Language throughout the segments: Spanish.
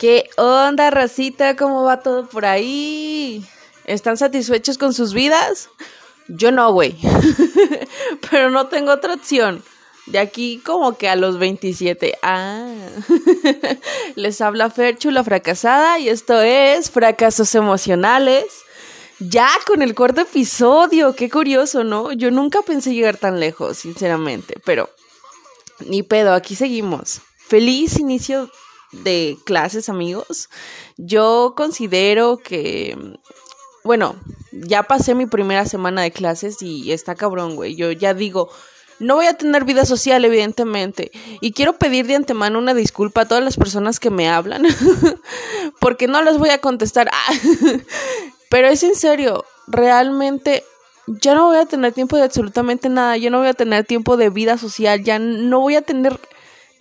¿Qué onda, racita? ¿Cómo va todo por ahí? ¿Están satisfechos con sus vidas? Yo no, güey. Pero no tengo otra opción. De aquí como que a los 27. Ah. Les habla Ferchu, la fracasada, y esto es Fracasos Emocionales. Ya con el cuarto episodio. Qué curioso, ¿no? Yo nunca pensé llegar tan lejos, sinceramente. Pero ni pedo, aquí seguimos. Feliz inicio de clases, amigos, yo considero que, bueno, ya pasé mi primera semana de clases y está cabrón, güey. Yo ya digo, no voy a tener vida social, evidentemente. Y quiero pedir de antemano una disculpa a todas las personas que me hablan, porque no les voy a contestar. Pero es en serio, realmente ya no voy a tener tiempo de absolutamente nada, ya no voy a tener tiempo de vida social, ya no voy a tener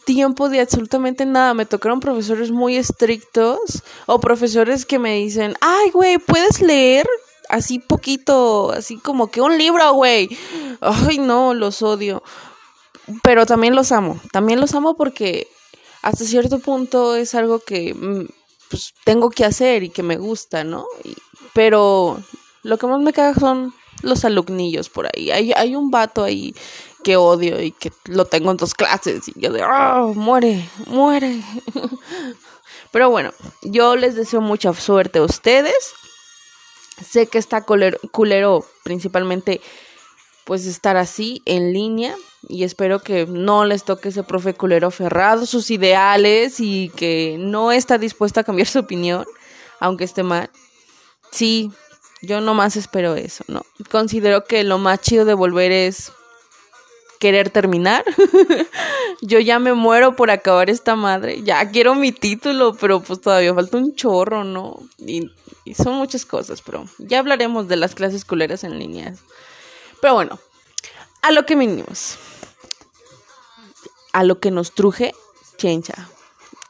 tiempo de absolutamente nada. Me tocaron profesores muy estrictos o profesores que me dicen, ay, güey, ¿puedes leer? Así poquito, así como que un libro, güey. Ay, no, los odio. Pero también los amo. También los amo porque hasta cierto punto es algo que mm, pues, tengo que hacer y que me gusta, ¿no? pero lo que más me caga son los alumnillos por ahí. Hay, hay un vato ahí que odio y que lo tengo en dos clases y yo de, oh, muere, muere. Pero bueno, yo les deseo mucha suerte a ustedes. Sé que está culero, principalmente pues estar así en línea y espero que no les toque ese profe culero aferrado sus ideales y que no está dispuesta a cambiar su opinión, aunque esté mal. Sí, yo nomás espero eso, ¿no? Considero que lo más chido de volver es querer terminar. yo ya me muero por acabar esta madre. Ya quiero mi título, pero pues todavía falta un chorro, ¿no? Y, son muchas cosas, pero ya hablaremos de las clases culeras en línea. Pero bueno, a lo que vinimos. A lo que nos truje, chencha.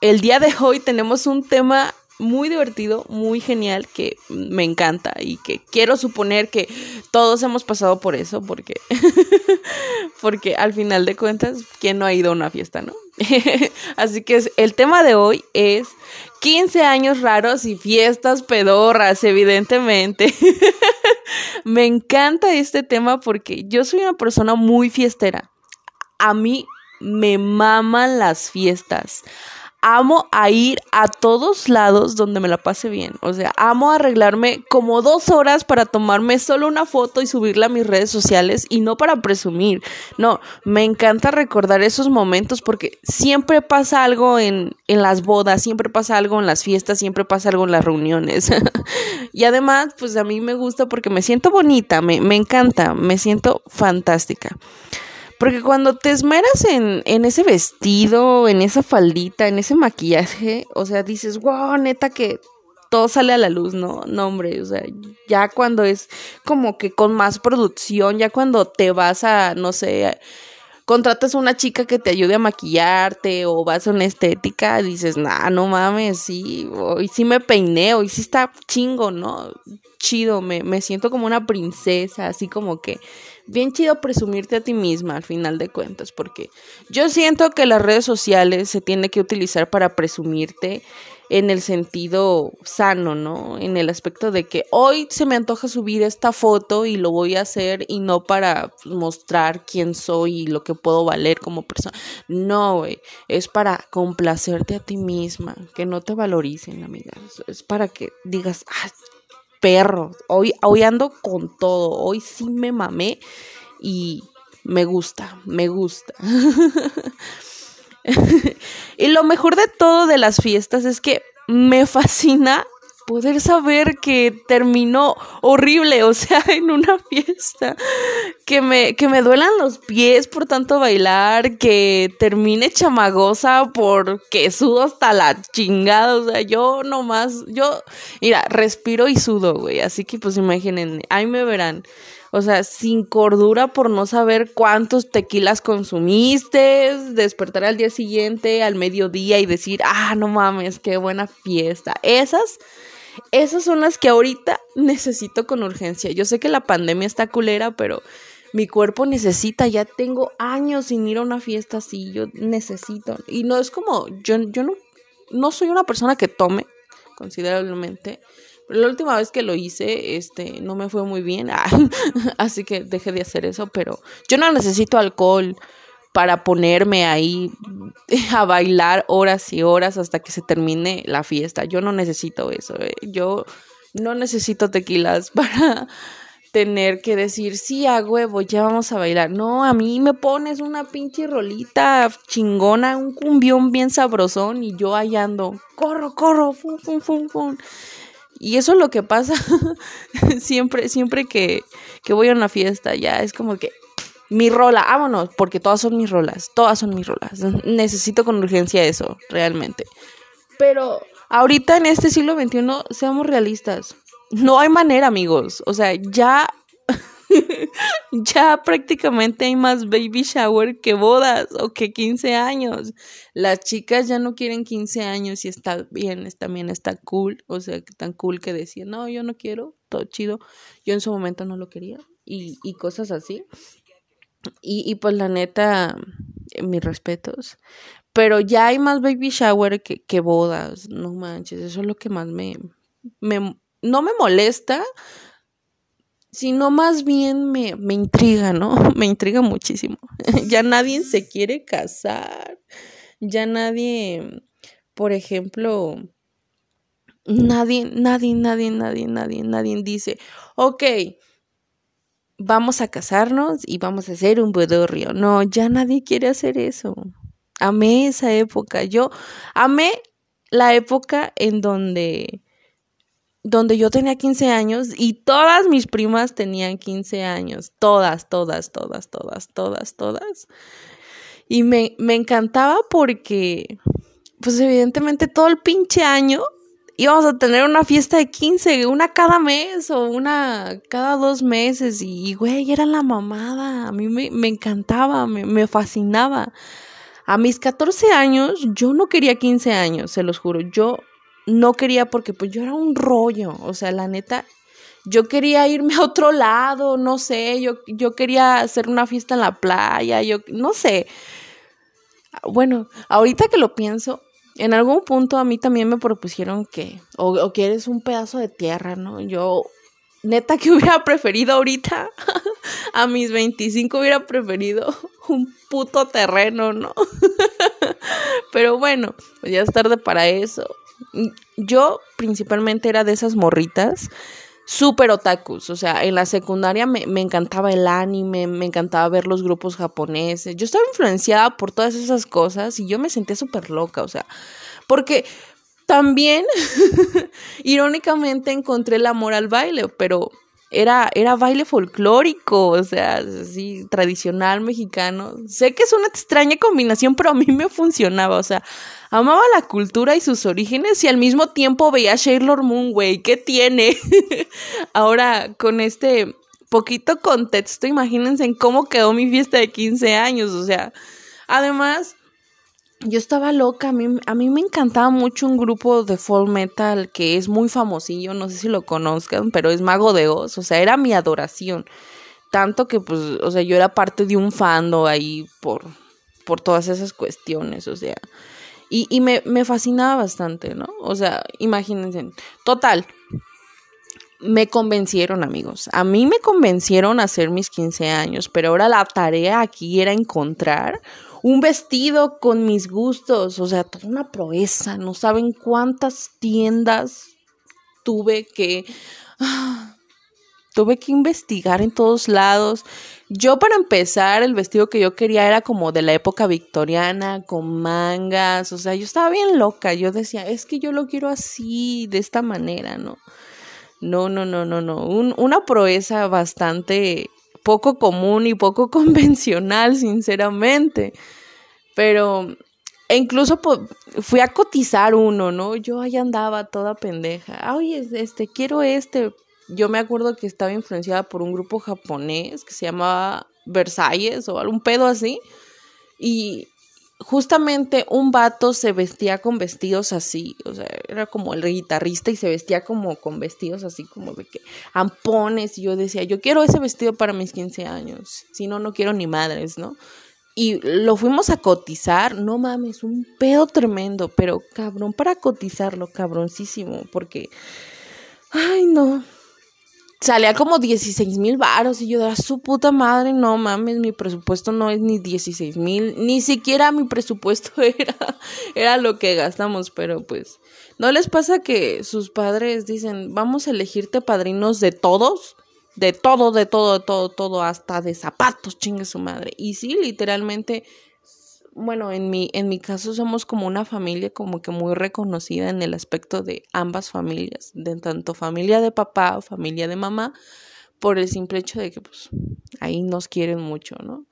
El día de hoy tenemos un tema muy divertido, muy genial, que me encanta y que quiero suponer que todos hemos pasado por eso, porque, porque al final de cuentas, ¿quién no ha ido a una fiesta, no? Así que el tema de hoy es 15 años raros y fiestas pedorras, evidentemente. me encanta este tema porque yo soy una persona muy fiestera. A mí me maman las fiestas amo a ir a todos lados donde me la pase bien. O sea, amo arreglarme como dos horas para tomarme solo una foto y subirla a mis redes sociales y no para presumir. No, me encanta recordar esos momentos porque siempre pasa algo en, en las bodas, siempre pasa algo en las fiestas, siempre pasa algo en las reuniones. y además, pues a mí me gusta porque me siento bonita, me, me encanta, me siento fantástica. Porque cuando te esmeras en, en ese vestido, en esa faldita, en ese maquillaje, o sea, dices, wow, neta que todo sale a la luz, ¿no? No, hombre, o sea, ya cuando es como que con más producción, ya cuando te vas a, no sé, contratas a una chica que te ayude a maquillarte o vas a una estética, dices, nah, no mames, sí, hoy sí me peiné, hoy sí está chingo, ¿no? Chido, me, me siento como una princesa, así como que bien chido presumirte a ti misma al final de cuentas, porque yo siento que las redes sociales se tiene que utilizar para presumirte en el sentido sano, ¿no? En el aspecto de que hoy se me antoja subir esta foto y lo voy a hacer y no para mostrar quién soy y lo que puedo valer como persona. No, güey, es para complacerte a ti misma, que no te valoricen, amigas. Es para que digas, perro. Hoy, hoy ando con todo. Hoy sí me mamé y me gusta, me gusta. y lo mejor de todo de las fiestas es que me fascina poder saber que terminó horrible, o sea, en una fiesta, que me, que me duelan los pies por tanto bailar, que termine chamagosa porque sudo hasta la chingada, o sea, yo nomás, yo, mira, respiro y sudo, güey, así que pues imaginen, ahí me verán. O sea, sin cordura por no saber cuántos tequilas consumiste, despertar al día siguiente, al mediodía y decir, ah, no mames, qué buena fiesta. Esas esas son las que ahorita necesito con urgencia. Yo sé que la pandemia está culera, pero mi cuerpo necesita, ya tengo años sin ir a una fiesta así, yo necesito. Y no es como, yo, yo no, no soy una persona que tome considerablemente. Pero la última vez que lo hice, este, no me fue muy bien. así que dejé de hacer eso. Pero yo no necesito alcohol para ponerme ahí a bailar horas y horas hasta que se termine la fiesta. Yo no necesito eso. ¿eh? Yo no necesito tequilas para tener que decir, sí, a huevo, ya vamos a bailar. No, a mí me pones una pinche rolita chingona, un cumbión bien sabrosón y yo ahí ando, corro, corro, fum, fum, fum, fum. Y eso es lo que pasa siempre, siempre que, que voy a una fiesta, ya es como que mi rola, vámonos, porque todas son mis rolas, todas son mis rolas. Necesito con urgencia eso, realmente. Pero ahorita en este siglo XXI, seamos realistas no hay manera, amigos. O sea, ya. ya prácticamente hay más baby shower que bodas o que 15 años. Las chicas ya no quieren 15 años y está bien, también está cool. O sea, tan cool que decían, no, yo no quiero, todo chido. Yo en su momento no lo quería y cosas así. Y, y pues la neta, mis respetos. Pero ya hay más baby shower que, que bodas, no manches, eso es lo que más me, me no me molesta, sino más bien me, me intriga, ¿no? Me intriga muchísimo. ya nadie se quiere casar, ya nadie, por ejemplo, nadie, nadie, nadie, nadie, nadie, nadie dice, ok, vamos a casarnos y vamos a hacer un bodorrio. No, ya nadie quiere hacer eso. Amé esa época. Yo amé la época en donde donde yo tenía 15 años y todas mis primas tenían 15 años, todas, todas, todas, todas, todas, todas. Y me, me encantaba porque, pues evidentemente todo el pinche año íbamos a tener una fiesta de 15, una cada mes o una cada dos meses. Y, güey, era la mamada, a mí me, me encantaba, me, me fascinaba. A mis 14 años, yo no quería 15 años, se los juro, yo no quería porque pues yo era un rollo, o sea, la neta, yo quería irme a otro lado, no sé, yo, yo quería hacer una fiesta en la playa, yo no sé. Bueno, ahorita que lo pienso, en algún punto a mí también me propusieron que, o, o que eres un pedazo de tierra, ¿no? Yo, neta que hubiera preferido ahorita, a mis 25 hubiera preferido un puto terreno, ¿no? Pero bueno, pues ya es tarde para eso yo principalmente era de esas morritas súper otakus, o sea, en la secundaria me, me, encantaba el anime, me encantaba ver los grupos japoneses, yo estaba influenciada por todas esas cosas y yo me sentía súper loca, o sea, porque también, irónicamente, encontré el amor al baile, pero era, era baile folclórico, o sea, así, tradicional mexicano. Sé que es una extraña combinación, pero a mí me funcionaba, o sea, amaba la cultura y sus orígenes y al mismo tiempo veía Sailor Moon, güey, ¿qué tiene? Ahora, con este poquito contexto, imagínense en cómo quedó mi fiesta de 15 años, o sea, además yo estaba loca, a mí, a mí me encantaba mucho un grupo de folk metal que es muy famosillo, no sé si lo conozcan, pero es Mago de Oz, o sea, era mi adoración. Tanto que, pues, o sea, yo era parte de un fando ahí por, por todas esas cuestiones, o sea. Y, y me, me fascinaba bastante, ¿no? O sea, imagínense. Total, me convencieron, amigos. A mí me convencieron a hacer mis 15 años, pero ahora la tarea aquí era encontrar un vestido con mis gustos, o sea, toda una proeza, no saben cuántas tiendas tuve que tuve que investigar en todos lados. Yo para empezar, el vestido que yo quería era como de la época victoriana, con mangas, o sea, yo estaba bien loca, yo decía, es que yo lo quiero así, de esta manera, ¿no? No, no, no, no, no, una proeza bastante poco común y poco convencional, sinceramente. Pero e incluso fui a cotizar uno, ¿no? Yo ahí andaba toda pendeja. Oye, este, quiero este. Yo me acuerdo que estaba influenciada por un grupo japonés que se llamaba Versalles o algún pedo así. Y justamente un vato se vestía con vestidos así, o sea, era como el guitarrista y se vestía como con vestidos así como de que ampones y yo decía, yo quiero ese vestido para mis 15 años, si no, no quiero ni madres, ¿no? y lo fuimos a cotizar, no mames, un pedo tremendo, pero cabrón para cotizarlo, cabroncísimo, porque, ay no, salía como 16 mil varos y yo de su puta madre, no mames, mi presupuesto no es ni 16 mil, ni siquiera mi presupuesto era, era lo que gastamos, pero pues, ¿no les pasa que sus padres dicen, vamos a elegirte padrinos de todos? De todo, de todo, de todo, todo, hasta de zapatos, chingue su madre. Y sí, literalmente bueno, en mi, en mi caso somos como una familia como que muy reconocida en el aspecto de ambas familias, de tanto familia de papá o familia de mamá, por el simple hecho de que pues ahí nos quieren mucho, ¿no?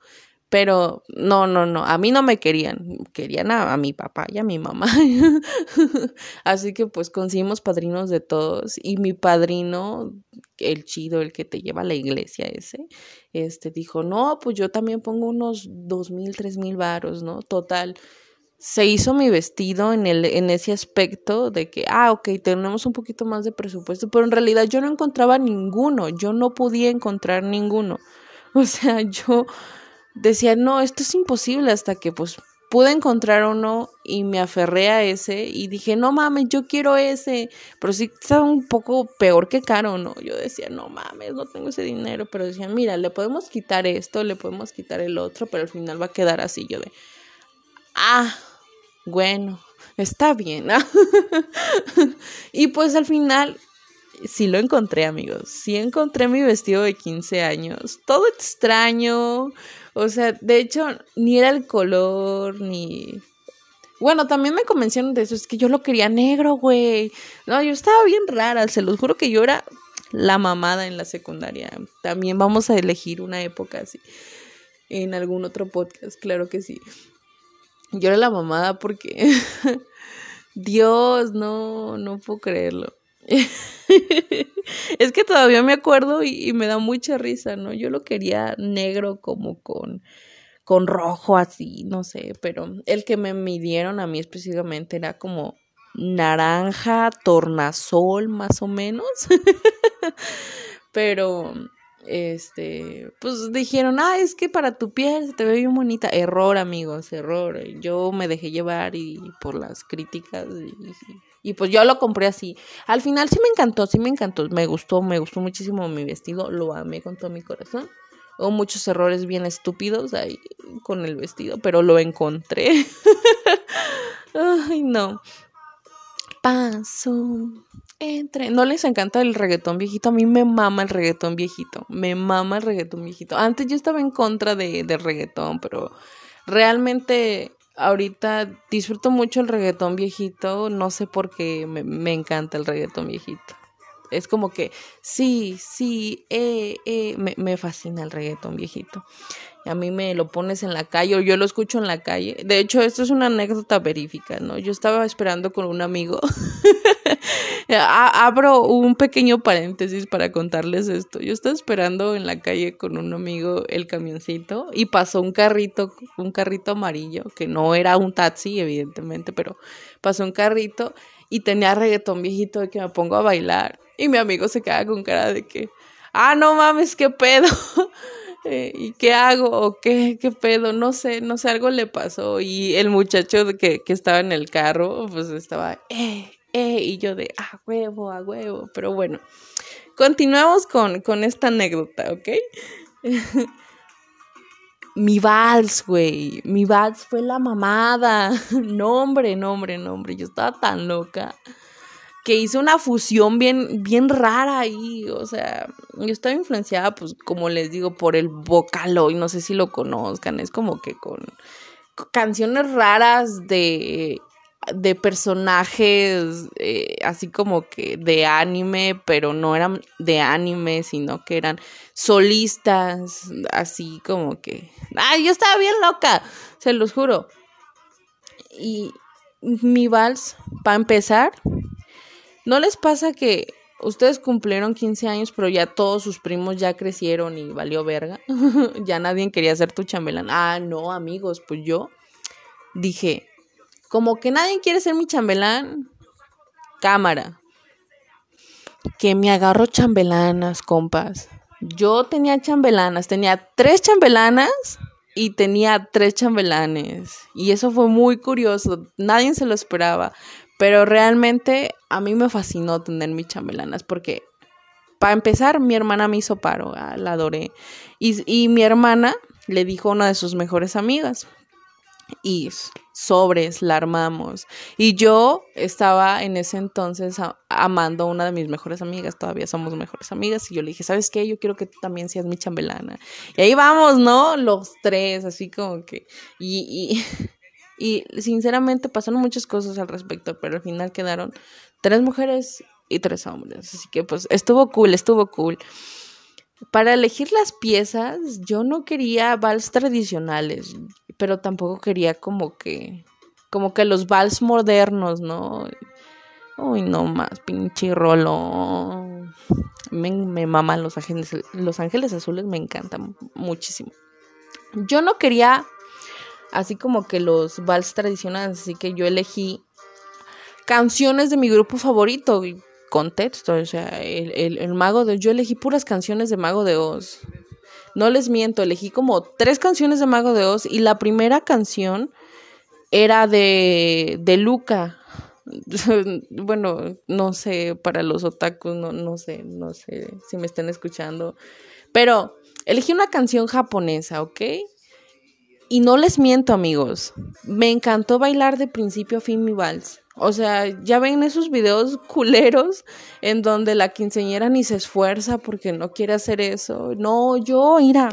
Pero no, no, no, a mí no me querían, querían a, mi papá y a mi mamá. Así que pues conseguimos padrinos de todos y mi padrino, el chido, el que te lleva a la iglesia ese, este dijo, no, pues yo también pongo unos dos mil, tres mil varos, ¿no? Total. Se hizo mi vestido en, el, en ese aspecto de que, ah, ok, tenemos un poquito más de presupuesto, pero en realidad yo no encontraba ninguno, yo no podía encontrar ninguno. O sea, yo decía, no, esto es imposible hasta que pues pude encontrar uno y me aferré a ese y dije, no mames, yo quiero ese, pero sí estaba un poco peor que caro, ¿no? Yo decía, no mames, no tengo ese dinero, pero decía, mira, le podemos quitar esto, le podemos quitar el otro, pero al final va a quedar así, yo de, ah, bueno, está bien, y pues al final sí lo encontré, amigos. Sí encontré mi vestido de 15 años. Todo extraño. O sea, de hecho, ni era el color, ni... Bueno, también me convencieron de eso. Es que yo lo quería negro, güey. No, yo estaba bien rara. Se los juro que yo era la mamada en la secundaria. También vamos a elegir una época así. En algún otro podcast, claro que sí. Yo era la mamada porque... Dios, no, no puedo creerlo. es que todavía me acuerdo y, me da mucha risa, ¿no? Yo lo quería negro como con, con rojo así, no sé, pero el que me midieron a mí específicamente era como naranja, tornasol más o menos. pero este, pues dijeron, ah, es que para tu piel se te ve bien bonita. Error, amigos, error. Yo me dejé llevar y por las críticas pues yo lo compré así. Al final sí me encantó, sí me encantó. Me gustó, me gustó muchísimo mi vestido. Lo amé con todo mi corazón. Hubo muchos errores bien estúpidos ahí con el vestido, pero lo encontré. Ay, no. Paso. Entre. ¿No les encanta el reggaetón viejito? A mí me mama el reggaetón viejito. Me mama el reggaetón viejito. Antes yo estaba en contra de, del reggaetón, pero realmente ahorita disfruto mucho el reggaetón viejito, no sé por qué me, encanta el reggaetón viejito. Es como que sí, sí, eh, eh, me, me fascina el reggaetón viejito a mí me lo pones en la calle o yo lo escucho en la calle. De hecho, esto es una anécdota verífica, ¿no? Yo estaba esperando con un amigo. Abro un pequeño paréntesis para contarles esto. Yo estaba esperando en la calle con un amigo el camioncito y pasó un carrito, un carrito amarillo, que no era un taxi, evidentemente, pero pasó un carrito y tenía reggaetón viejito de que me pongo a bailar. Y mi amigo se queda con cara de que, ah, no mames, qué pedo. ¿y qué hago? ¿O qué, qué pedo? No sé, no sé, algo le pasó. Y el muchacho que, que estaba en el carro, pues estaba, eh, eh, y yo de, a huevo, a huevo. Pero bueno, continuamos con, con esta anécdota, ¿ok? mi vals, güey. Mi vals fue la mamada. No, hombre, no, hombre, hombre. Yo estaba tan loca que hizo una fusión bien, bien rara ahí, o sea, yo estaba influenciada, pues, como les digo, por el Vocalo, y no sé si lo conozcan, es como que con canciones raras de, de personajes, eh, así como que de anime, pero no eran de anime, sino que eran solistas, así como que, ay, yo estaba bien loca, se los juro. Y mi vals, para empezar, ¿No les pasa que ustedes cumplieron 15 años, pero ya todos sus primos ya crecieron y valió verga? ya nadie quería ser tu chambelán. Ah, no, amigos, pues yo dije, como que nadie quiere ser mi chambelán, cámara. Que me agarro chambelanas, compas. Yo tenía chambelanas, tenía tres chambelanas y tenía tres chambelanes. Y eso fue muy curioso, nadie se lo esperaba. Pero realmente a mí me fascinó tener mis chambelanas porque, para empezar, mi hermana me hizo paro, ah, la adoré. Y, y mi hermana le dijo a una de sus mejores amigas, y sobres, la armamos. Y yo estaba en ese entonces amando a una de mis mejores amigas, todavía somos mejores amigas, y yo le dije, ¿sabes qué? Yo quiero que tú también seas mi chambelana. Y ahí vamos, ¿no? Los tres, así como que... Y, y, y sinceramente pasaron muchas cosas al respecto, pero al final quedaron tres mujeres y tres hombres. Así que pues estuvo cool, estuvo cool. Para elegir las piezas, yo no quería vals tradicionales, pero tampoco quería como que, como que los vals modernos, ¿no? Uy, no más, pinche rolo. Me, me maman los ángeles, los ángeles azules, me encantan muchísimo. Yo no quería así como que los vals tradicionales, así que yo elegí canciones de mi grupo favorito contexto, o sea, el, el, Mago de Oz, yo elegí puras canciones de Mago de Oz. No les miento, elegí como tres canciones de Mago de Oz y la primera canción era de, de Luca. bueno, no sé, para los otakus, no, no sé, no sé si me están escuchando. Pero elegí una canción japonesa, ¿ok? Y no les miento, amigos. Me encantó bailar de principio a fin mi vals. O sea, ya ven esos videos culeros en donde la quinceñera ni se esfuerza porque no quiere hacer eso. No, yo, mira,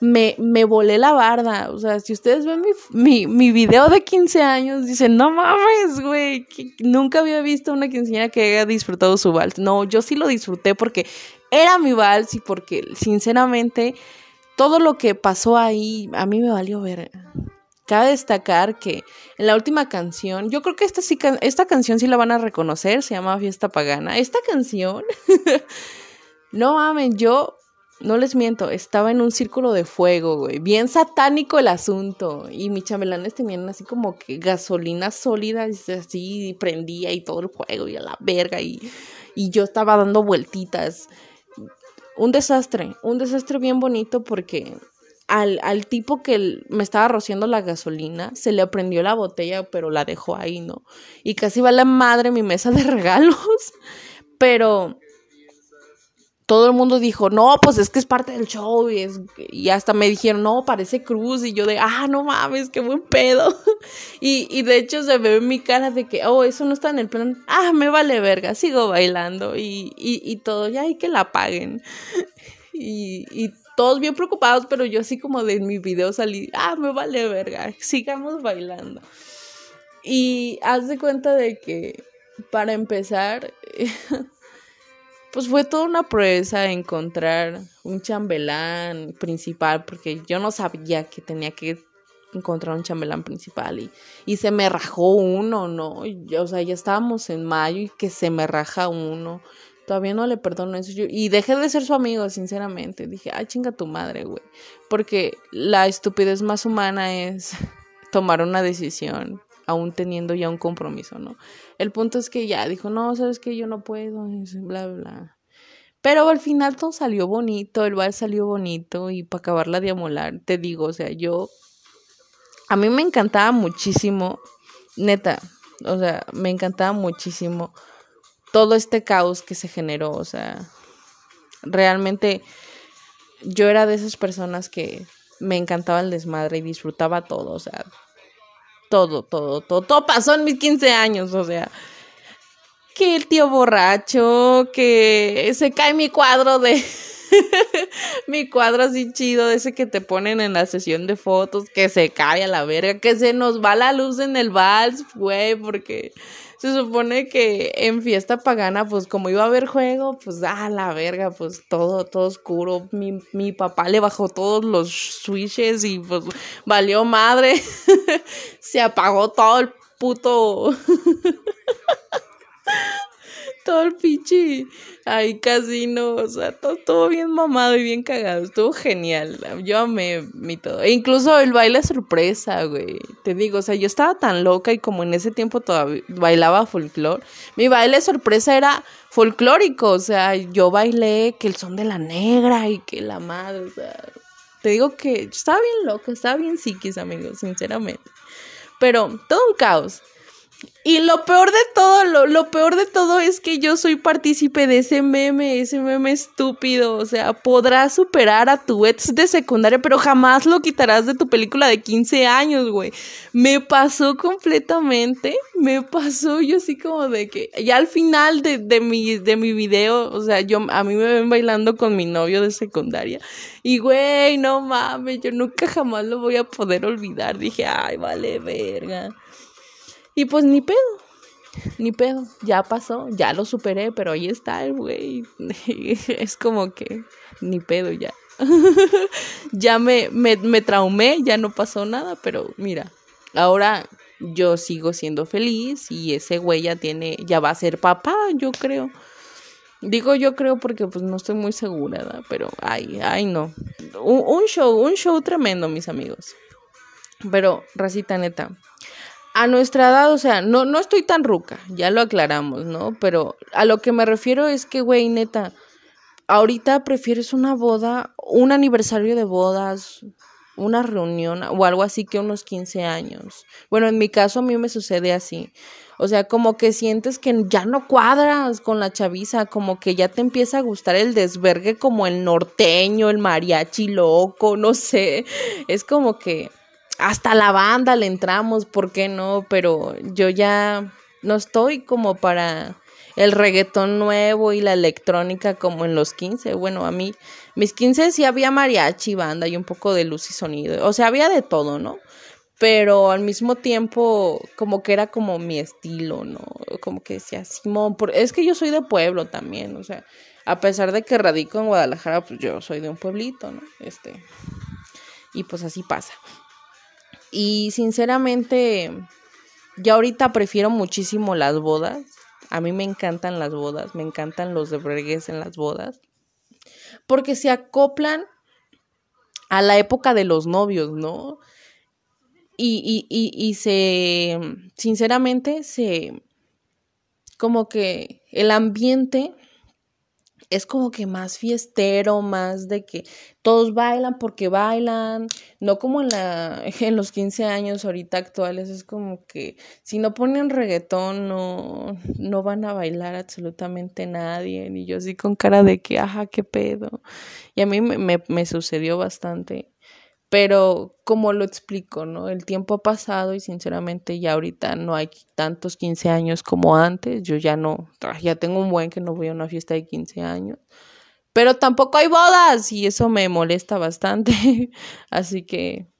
me, me volé la barda. O sea, si ustedes ven mi, mi, mi video de 15 años, dicen, no mames, güey, nunca había visto una quinceñera que haya disfrutado su vals. No, yo sí lo disfruté porque era mi vals y porque, sinceramente, todo lo que pasó ahí a mí me valió ver. Cabe destacar que en la última canción, yo creo que esta, sí, esta canción sí la van a reconocer, se llama Fiesta Pagana. Esta canción, no mames, yo no les miento, estaba en un círculo de fuego, güey. Bien satánico el asunto. Y mis chamelanes tenían así como que gasolina sólida, y así prendía y todo el fuego y a la verga. Y, y yo estaba dando vueltitas. Un desastre, un desastre bien bonito porque al, al tipo que me estaba rociando la gasolina, se le prendió la botella, pero la dejó ahí, ¿no? Y casi va la madre mi mesa de regalos, pero todo el mundo dijo, no, pues es que es parte del show y, hasta me dijeron, no, parece cruz y yo de, ah, no mames, qué buen pedo. y, y de hecho se ve en mi cara de que, oh, eso no está en el plan, ah, me vale verga, sigo bailando y, y, y todo, ya hay que la paguen. y, y todos bien preocupados, pero yo así como de mi video salí, ah, me vale verga, sigamos bailando. Y haz de cuenta de que, para empezar, pues fue toda una proeza encontrar un chambelán principal, porque yo no sabía que tenía que encontrar un chambelán principal y, y se me rajó uno, ¿no? o sea, ya estábamos en mayo y que se me raja uno. Todavía no le perdono eso. y dejé de ser su amigo, sinceramente. Dije, ay, chinga tu madre, güey. Porque la estupidez más humana es tomar una decisión, aún teniendo ya un compromiso, ¿no? El punto es que ya dijo, no, sabes que yo no puedo, bla, bla. Pero al final todo salió bonito, el baile salió bonito y para acabarla de amolar, te digo, o sea, yo, a mí me encantaba muchísimo, neta, o sea, me encantaba muchísimo todo este caos que se generó, o sea, realmente yo era de esas personas que me encantaba el desmadre y disfrutaba todo, o sea, todo, todo, todo, todo pasó en mis 15 años, o sea, que el tío borracho, que se cae mi cuadro de... mi cuadro así chido, ese que te ponen en la sesión de fotos, que se cae a la verga, que se nos va la luz en el vals, güey, porque se supone que en fiesta pagana, pues como iba a haber juego, pues a la verga, pues todo, todo oscuro. Mi, mi papá le bajó todos los switches y pues valió madre. se apagó todo el puto. todo el pinche ahí casino, o sea, todo, todo, bien mamado y bien cagado, estuvo genial, yo amé mi todo, e incluso el baile sorpresa, güey, te digo, o sea, yo estaba tan loca y como en ese tiempo todavía bailaba folclore, mi baile sorpresa era folclórico, o sea, yo bailé que el son de la negra y que la madre, o sea, Te digo que estaba bien loca, estaba bien psiquis, amigos, sinceramente. Pero todo un caos. Y lo peor de todo, lo, lo, peor de todo es que yo soy partícipe de ese meme, ese meme estúpido. O sea, podrás superar a tu ex de secundaria, pero jamás lo quitarás de tu película de 15 años, güey. Me pasó completamente, me pasó yo así como de que, ya al final de, de, mi, de mi video, o sea, yo, a mí me ven bailando con mi novio de secundaria. Y, güey, no mames, yo nunca jamás lo voy a poder olvidar. Dije, ay, vale, verga. Y pues ni pedo, ni pedo, ya pasó, ya lo superé, pero ahí está el güey. es como que ni pedo ya. ya me, me, me traumé, ya no pasó nada, pero mira, ahora yo sigo siendo feliz y ese güey ya tiene, ya va a ser papá, yo creo. Digo yo creo porque pues no estoy muy segura, ¿verdad? pero ay, ay no. Un, un, show, un show tremendo, mis amigos. Pero, racita neta, a nuestra edad, o sea, no, no estoy tan ruca, ya lo aclaramos, ¿no? Pero a lo que me refiero es que, güey, neta, ahorita prefieres una boda, un aniversario de bodas, una reunión o algo así que unos 15 años. Bueno, en mi caso a mí me sucede así. O sea, como que sientes que ya no cuadras con la chaviza, como que ya te empieza a gustar el desvergue como el norteño, el mariachi loco, no sé. Es como que hasta la banda le entramos, ¿por qué no? Pero yo ya no estoy como para el reggaetón nuevo y la electrónica como en los 15. Bueno, a mí, mis 15 sí había mariachi, banda y un poco de luz y sonido. O sea, había de todo, ¿no? Pero al mismo tiempo, como que era como mi estilo, ¿no? Como que decía, Simón, es que yo soy de pueblo también, o sea, a pesar de que radico en Guadalajara, pues yo soy de un pueblito, ¿no? Este, y pues así pasa. Y sinceramente, ya ahorita prefiero muchísimo las bodas. A mí me encantan las bodas, me encantan los de en las bodas. Porque se acoplan a la época de los novios, ¿no? Y, y, y, y se, sinceramente, se, como que el ambiente es como que más fiestero, más de que todos bailan porque bailan, no como en la en los 15 años ahorita actuales, es como que si no ponen reggaetón no no van a bailar absolutamente nadie, y yo así con cara de que ajá, qué pedo. Y a mí me, me sucedió bastante pero como lo explico, ¿no? El tiempo ha pasado y sinceramente ya ahorita no hay tantos 15 años como antes. Yo ya no, ya tengo un buen que no voy a una fiesta de 15 años. Pero tampoco hay bodas y eso me molesta bastante. Así que,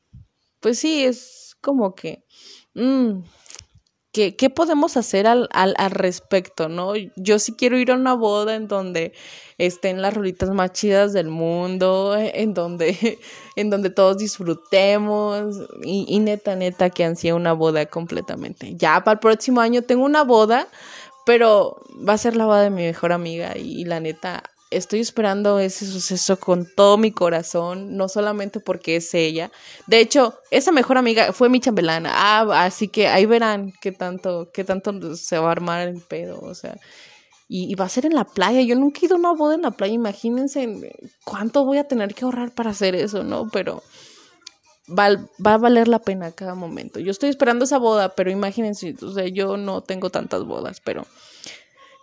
pues sí, es como que... Mmm, ¿Qué, ¿qué, podemos hacer al, al, al, respecto, no? Yo sí quiero ir a una boda en donde estén las rolitas más chidas del mundo, en donde, en donde todos disfrutemos y, neta, neta que ansía una boda completamente. Ya para el próximo año tengo una boda, pero va a ser la boda de mi mejor amiga y la neta estoy esperando ese suceso con todo mi corazón, no solamente porque es ella. De hecho, esa mejor amiga fue mi chambelana. Ah, así que ahí verán qué tanto, qué tanto se va a armar el pedo, o sea. Y, va a ser en la playa. Yo nunca he ido a una boda en la playa. Imagínense cuánto voy a tener que ahorrar para hacer eso, ¿no? Pero va, va a valer la pena cada momento. Yo estoy esperando esa boda, pero imagínense, o sea, yo no tengo tantas bodas, pero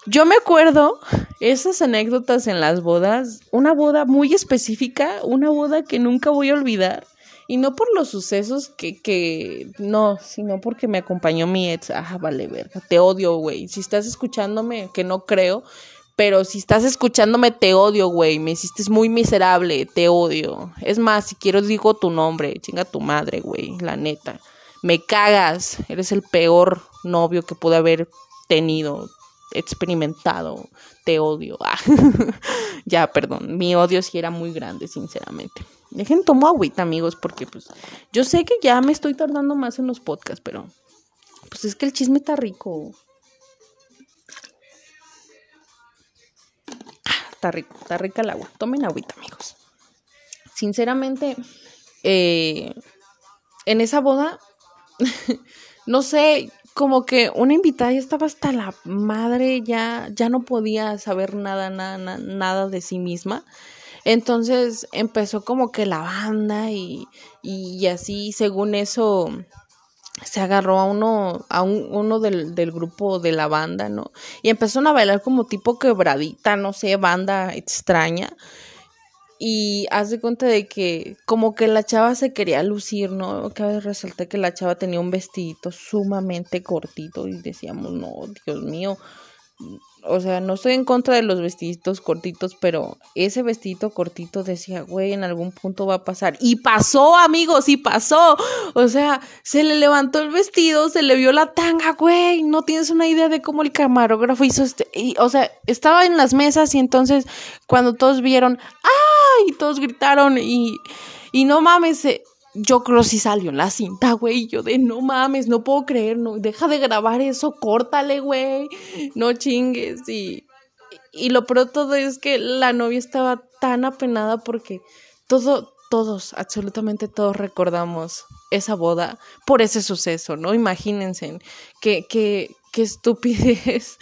yo me acuerdo esas anécdotas en las bodas, una boda muy específica, una boda que nunca voy a olvidar. Y no por los sucesos que, que, no, sino porque me acompañó mi ex. Ah, vale, verga, te odio, güey. Si estás escuchándome, que no creo, pero si estás escuchándome, te odio, güey. Me hiciste muy miserable, te odio. Es más, si quiero digo tu nombre, chinga tu madre, güey, la neta. Me cagas, eres el peor novio que pude haber tenido experimentado, te odio. Ah, ya, perdón, mi odio sí era muy grande, sinceramente. Dejen tomo agüita, amigos, porque pues yo sé que ya me estoy tardando más en los podcasts, pero pues es que el chisme está rico. Ah, está rico, está rica el agua. Tomen agüita, amigos. Sinceramente, eh, en esa boda, no sé, como que una invitada ya estaba hasta la madre, ya, ya no podía saber nada, nada, nada de sí misma. Entonces empezó como que la banda y, y así, según eso, se agarró a uno, a uno del, del, grupo de la banda, ¿no? Y empezaron a bailar como tipo quebradita, no sé, banda extraña. Y hace cuenta de que como que la chava se quería lucir, ¿no? Cabe resaltar que la chava tenía un vestidito sumamente cortito y decíamos, no, Dios mío, o sea, no estoy en contra de los vestiditos cortitos, pero ese vestidito cortito decía, güey, en algún punto va a pasar. Y pasó, amigos, y pasó. O sea, se le levantó el vestido, se le vio la tanga, güey. No tienes una idea de cómo el camarógrafo hizo este. O sea, estaba en las mesas y entonces cuando todos vieron, ¡ay! todos gritaron y, y no mames, se yo creo si salió en la cinta, güey. Yo de no mames, no puedo creer, no, deja de grabar eso, córtale, güey. No chingues. Y, y lo peor todo es que la novia estaba tan apenada porque todo, todos, absolutamente todos recordamos esa boda por ese suceso, ¿no? Imagínense qué, qué, qué estupidez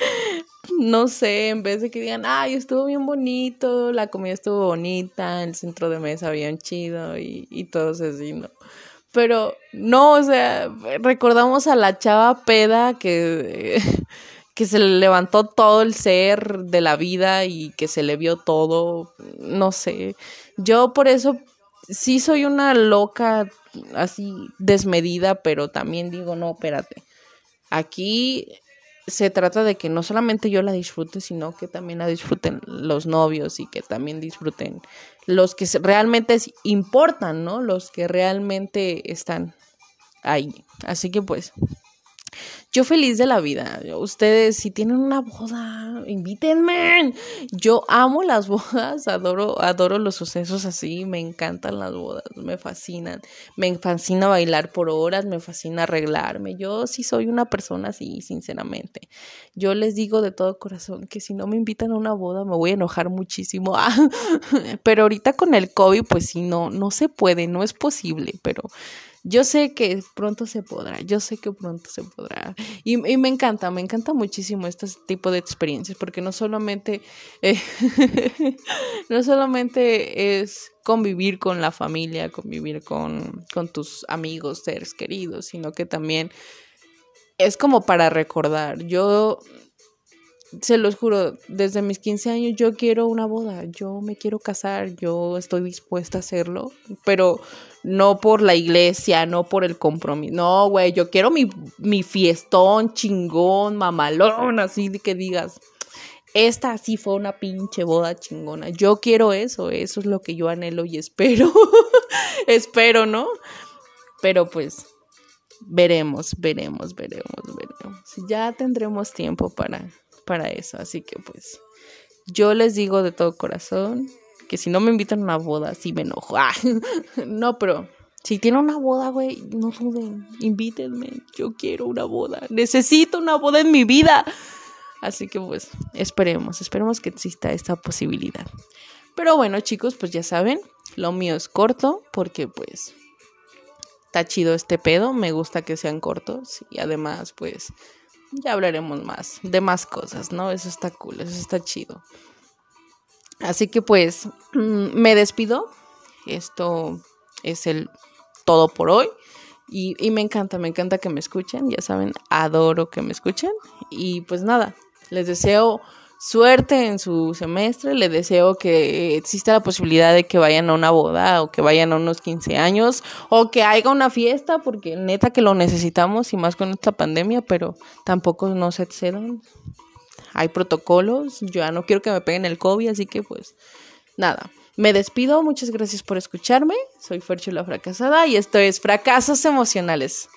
no sé, en vez de que digan, ay, estuvo bien bonito, la comida estuvo bonita, el centro de mesa bien chido y, y todo así, ¿no? Pero no, o sea, recordamos a la chava peda que, que se le levantó todo el ser de la vida y que se le vio todo, no sé. Yo por eso sí soy una loca así desmedida, pero también digo, no, espérate. Aquí se trata de que no solamente yo la disfrute, sino que también la disfruten los novios y que también disfruten los que realmente importan, ¿no? Los que realmente están ahí. Así que pues yo feliz de la vida. Ustedes, si tienen una boda, invítenme. Yo amo las bodas, adoro, adoro los sucesos así, me encantan las bodas, me fascinan. Me fascina bailar por horas, me fascina arreglarme. Yo sí soy una persona así, sinceramente. Yo les digo de todo corazón que si no me invitan a una boda me voy a enojar muchísimo. pero ahorita con el COVID, pues sí, no, no se puede, no es posible, pero yo sé que pronto se podrá, yo sé que pronto se podrá. Y, me encanta, me encanta muchísimo este tipo de experiencias, porque no solamente, eh, no solamente es convivir con la familia, convivir con, con tus amigos, seres queridos, sino que también es como para recordar. Yo se los juro, desde mis 15 años yo quiero una boda, yo me quiero casar, yo estoy dispuesta a hacerlo, pero no por la iglesia, no por el compromiso, no, güey, yo quiero mi, mi fiestón chingón, mamalón, así de que digas, esta sí fue una pinche boda chingona, yo quiero eso, eso es lo que yo anhelo y espero, espero, ¿no? Pero pues veremos, veremos, veremos, veremos. Ya tendremos tiempo para para eso. Así que pues yo les digo de todo corazón que si no me invitan a una boda, sí me enojo. Ah, no, pero si tienen una boda, güey, no duden, invítenme. Yo quiero una boda. Necesito una boda en mi vida. Así que pues esperemos, esperemos que exista esta posibilidad. Pero bueno, chicos, pues ya saben, lo mío es corto porque pues está chido este pedo, me gusta que sean cortos y además pues ya hablaremos más de más cosas, ¿no? Eso está cool, eso está chido. Así que pues mm, me despido. Esto es el todo por hoy. Y, y, me encanta, me encanta que me escuchen. Ya saben, adoro que me escuchen. Y pues nada, les deseo suerte en su semestre. Le deseo que exista la posibilidad de que vayan a una boda o que vayan a unos 15 años o que haya una fiesta, porque neta que lo necesitamos y más con esta pandemia, pero tampoco no se excedan. Hay protocolos, yo ya no quiero que me peguen el COVID, así que pues nada. Me despido, muchas gracias por escucharme. Soy Fercho la fracasada y esto es Fracasos Emocionales.